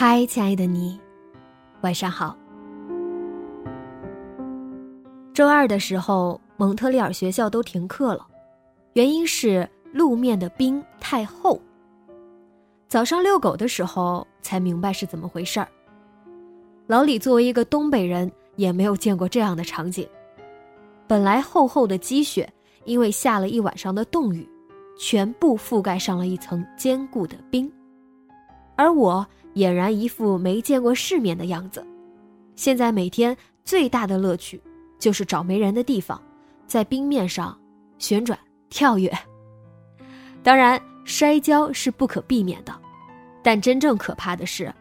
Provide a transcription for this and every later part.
嗨，亲爱的你，晚上好。周二的时候，蒙特利尔学校都停课了，原因是路面的冰太厚。早上遛狗的时候才明白是怎么回事儿。老李作为一个东北人，也没有见过这样的场景。本来厚厚的积雪，因为下了一晚上的冻雨，全部覆盖上了一层坚固的冰，而我。俨然一副没见过世面的样子。现在每天最大的乐趣就是找没人的地方，在冰面上旋转跳跃。当然，摔跤是不可避免的，但真正可怕的是，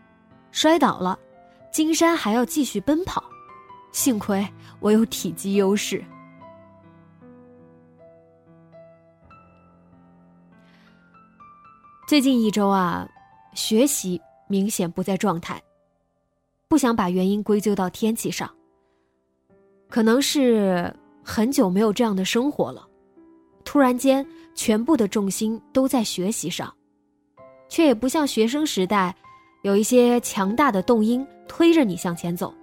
摔倒了，金山还要继续奔跑。幸亏我有体积优势。最近一周啊，学习。明显不在状态。不想把原因归咎到天气上。可能是很久没有这样的生活了，突然间全部的重心都在学习上，却也不像学生时代，有一些强大的动因推着你向前走，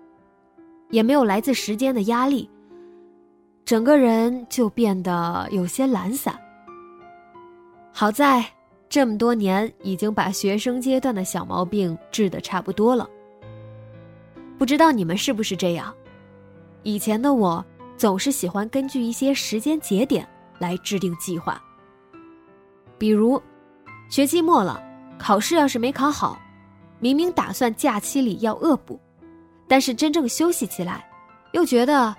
也没有来自时间的压力，整个人就变得有些懒散。好在。这么多年，已经把学生阶段的小毛病治得差不多了。不知道你们是不是这样？以前的我总是喜欢根据一些时间节点来制定计划。比如，学期末了，考试要是没考好，明明打算假期里要恶补，但是真正休息起来，又觉得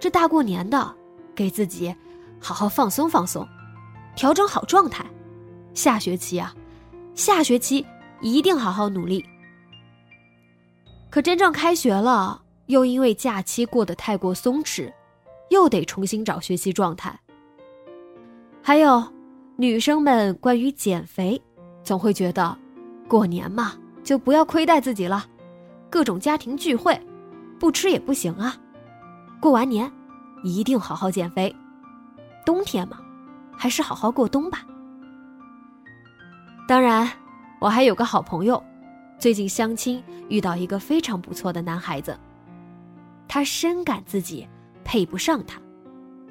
这大过年的，给自己好好放松放松，调整好状态。下学期啊，下学期一定好好努力。可真正开学了，又因为假期过得太过松弛，又得重新找学习状态。还有，女生们关于减肥，总会觉得，过年嘛，就不要亏待自己了，各种家庭聚会，不吃也不行啊。过完年，一定好好减肥。冬天嘛，还是好好过冬吧。当然，我还有个好朋友，最近相亲遇到一个非常不错的男孩子。他深感自己配不上他，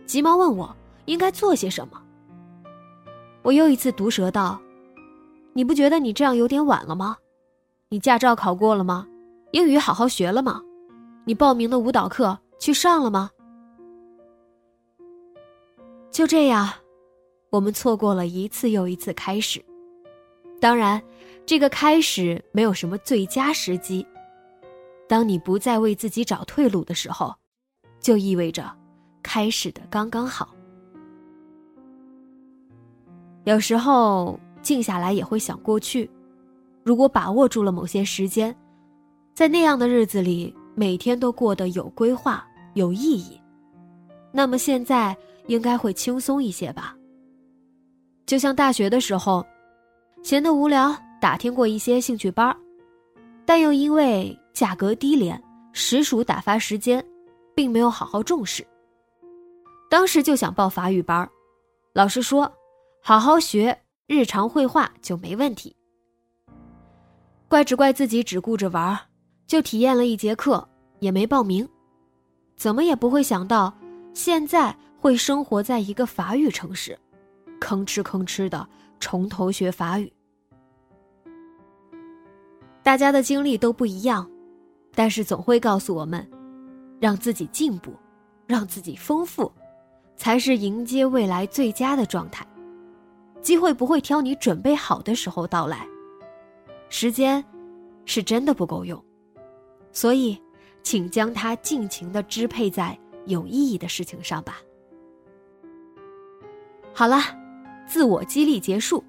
急忙问我应该做些什么。我又一次毒舌道：“你不觉得你这样有点晚了吗？你驾照考过了吗？英语好好学了吗？你报名的舞蹈课去上了吗？”就这样，我们错过了一次又一次开始。当然，这个开始没有什么最佳时机。当你不再为自己找退路的时候，就意味着开始的刚刚好。有时候静下来也会想过去，如果把握住了某些时间，在那样的日子里，每天都过得有规划、有意义，那么现在应该会轻松一些吧。就像大学的时候。闲得无聊，打听过一些兴趣班但又因为价格低廉，实属打发时间，并没有好好重视。当时就想报法语班老师说，好好学日常绘画就没问题。怪只怪自己只顾着玩就体验了一节课，也没报名，怎么也不会想到，现在会生活在一个法语城市，吭哧吭哧的从头学法语。大家的经历都不一样，但是总会告诉我们，让自己进步，让自己丰富，才是迎接未来最佳的状态。机会不会挑你准备好的时候到来。时间是真的不够用，所以，请将它尽情的支配在有意义的事情上吧。好了，自我激励结束，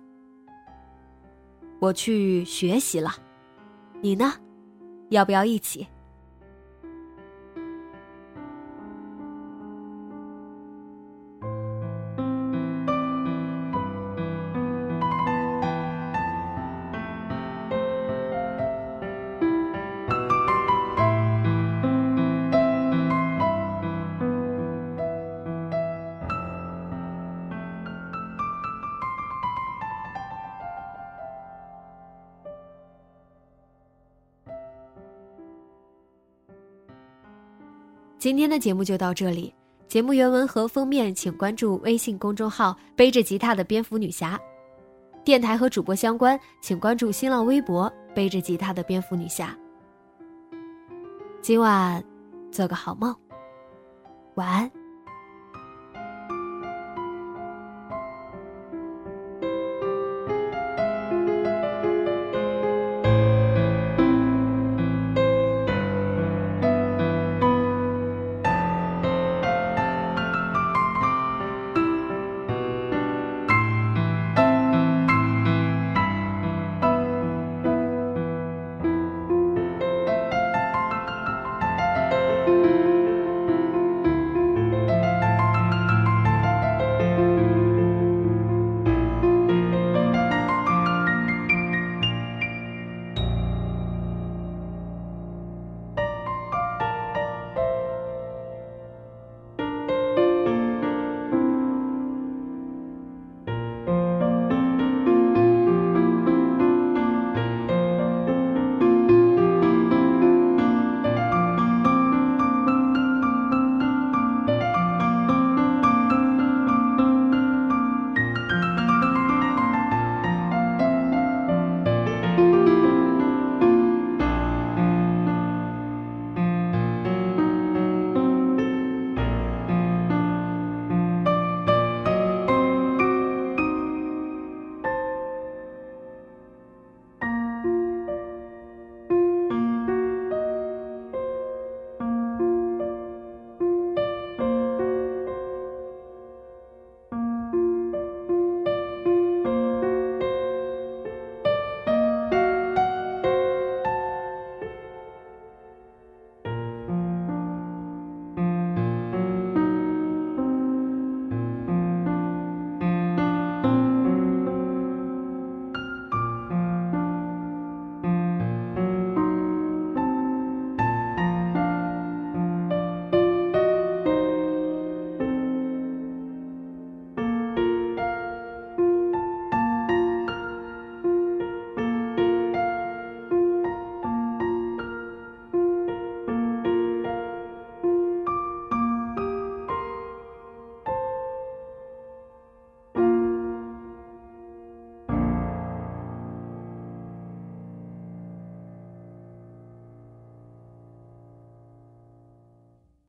我去学习了，你呢？要不要一起？今天的节目就到这里。节目原文和封面，请关注微信公众号“背着吉他的蝙蝠女侠”。电台和主播相关，请关注新浪微博“背着吉他的蝙蝠女侠”。今晚做个好梦，晚安。